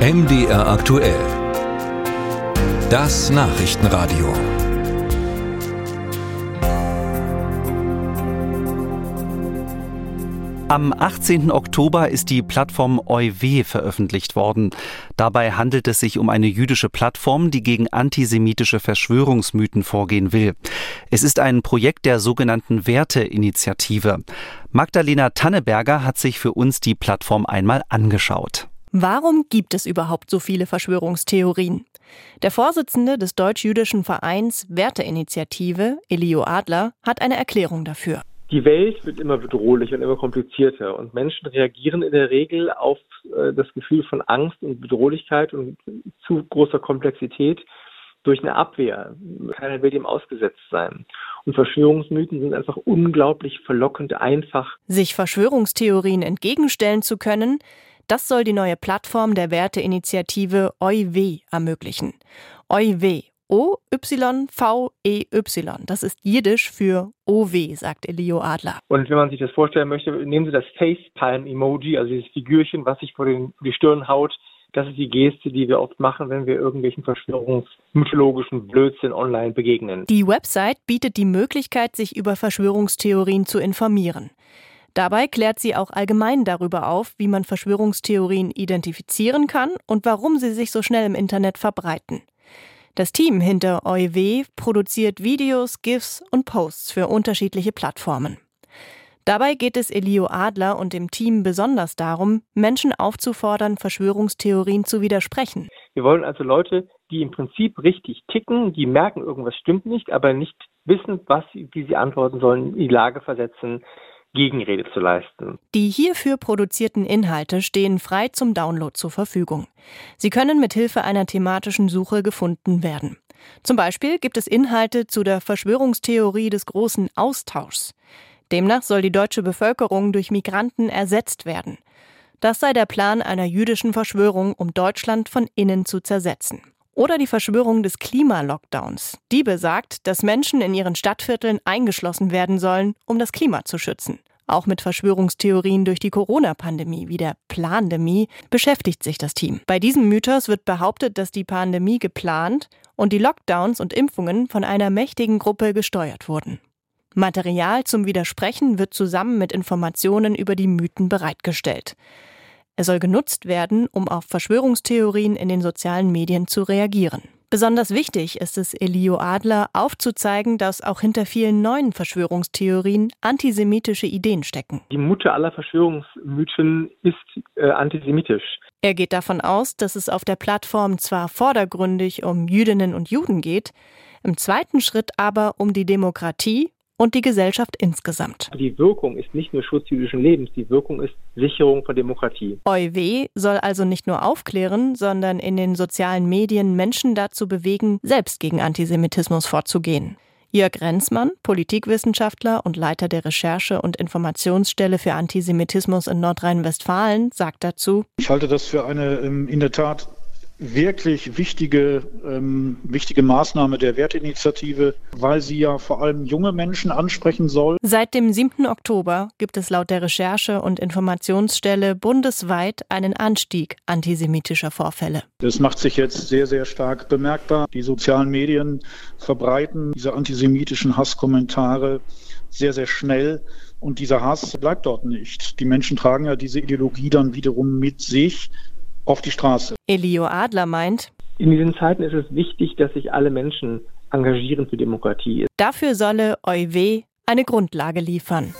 MDR aktuell. Das Nachrichtenradio. Am 18. Oktober ist die Plattform EuW veröffentlicht worden. Dabei handelt es sich um eine jüdische Plattform, die gegen antisemitische Verschwörungsmythen vorgehen will. Es ist ein Projekt der sogenannten Werteinitiative. Magdalena Tanneberger hat sich für uns die Plattform einmal angeschaut. Warum gibt es überhaupt so viele Verschwörungstheorien? Der Vorsitzende des deutsch-jüdischen Vereins Werteinitiative, Elio Adler, hat eine Erklärung dafür. Die Welt wird immer bedrohlicher und immer komplizierter und Menschen reagieren in der Regel auf äh, das Gefühl von Angst und Bedrohlichkeit und zu großer Komplexität durch eine Abwehr. Keiner will dem ausgesetzt sein. Und Verschwörungsmythen sind einfach unglaublich verlockend einfach. Sich Verschwörungstheorien entgegenstellen zu können, das soll die neue Plattform der Werteinitiative OIW ermöglichen. OIW, O-Y-V-E-Y. Das ist Jiddisch für OW, sagt Elio Adler. Und wenn man sich das vorstellen möchte, nehmen Sie das Facepalm-Emoji, also dieses Figürchen, was sich vor, den, vor die Stirn haut. Das ist die Geste, die wir oft machen, wenn wir irgendwelchen verschwörungsmythologischen Blödsinn online begegnen. Die Website bietet die Möglichkeit, sich über Verschwörungstheorien zu informieren. Dabei klärt sie auch allgemein darüber auf, wie man Verschwörungstheorien identifizieren kann und warum sie sich so schnell im Internet verbreiten. Das Team hinter OIW produziert Videos, GIFs und Posts für unterschiedliche Plattformen. Dabei geht es Elio Adler und dem Team besonders darum, Menschen aufzufordern, Verschwörungstheorien zu widersprechen. Wir wollen also Leute, die im Prinzip richtig ticken, die merken, irgendwas stimmt nicht, aber nicht wissen, was, wie sie antworten sollen, in die Lage versetzen, Gegenrede zu leisten. Die hierfür produzierten Inhalte stehen frei zum Download zur Verfügung. Sie können mit Hilfe einer thematischen Suche gefunden werden. Zum Beispiel gibt es Inhalte zu der Verschwörungstheorie des großen Austauschs. Demnach soll die deutsche Bevölkerung durch Migranten ersetzt werden. Das sei der Plan einer jüdischen Verschwörung, um Deutschland von innen zu zersetzen. Oder die Verschwörung des Klimalockdowns. Die besagt, dass Menschen in ihren Stadtvierteln eingeschlossen werden sollen, um das Klima zu schützen. Auch mit Verschwörungstheorien durch die Corona-Pandemie wie der Plandemie beschäftigt sich das Team. Bei diesem Mythos wird behauptet, dass die Pandemie geplant und die Lockdowns und Impfungen von einer mächtigen Gruppe gesteuert wurden. Material zum Widersprechen wird zusammen mit Informationen über die Mythen bereitgestellt. Er soll genutzt werden, um auf Verschwörungstheorien in den sozialen Medien zu reagieren. Besonders wichtig ist es Elio Adler aufzuzeigen, dass auch hinter vielen neuen Verschwörungstheorien antisemitische Ideen stecken. Die Mutter aller Verschwörungsmythen ist äh, antisemitisch. Er geht davon aus, dass es auf der Plattform zwar vordergründig um Jüdinnen und Juden geht, im zweiten Schritt aber um die Demokratie und die Gesellschaft insgesamt. Die Wirkung ist nicht nur Schutz jüdischen Lebens, die Wirkung ist Sicherung von Demokratie. EuW soll also nicht nur aufklären, sondern in den sozialen Medien Menschen dazu bewegen, selbst gegen Antisemitismus vorzugehen. Jörg Renzmann, Politikwissenschaftler und Leiter der Recherche- und Informationsstelle für Antisemitismus in Nordrhein-Westfalen, sagt dazu: Ich halte das für eine ähm, in der Tat wirklich wichtige, ähm, wichtige Maßnahme der Wertinitiative, weil sie ja vor allem junge Menschen ansprechen soll. Seit dem 7. Oktober gibt es laut der Recherche- und Informationsstelle bundesweit einen Anstieg antisemitischer Vorfälle. Das macht sich jetzt sehr, sehr stark bemerkbar. Die sozialen Medien verbreiten diese antisemitischen Hasskommentare sehr, sehr schnell. Und dieser Hass bleibt dort nicht. Die Menschen tragen ja diese Ideologie dann wiederum mit sich auf die Straße. Elio Adler meint, in diesen Zeiten ist es wichtig, dass sich alle Menschen engagieren für Demokratie. Dafür solle EuW eine Grundlage liefern.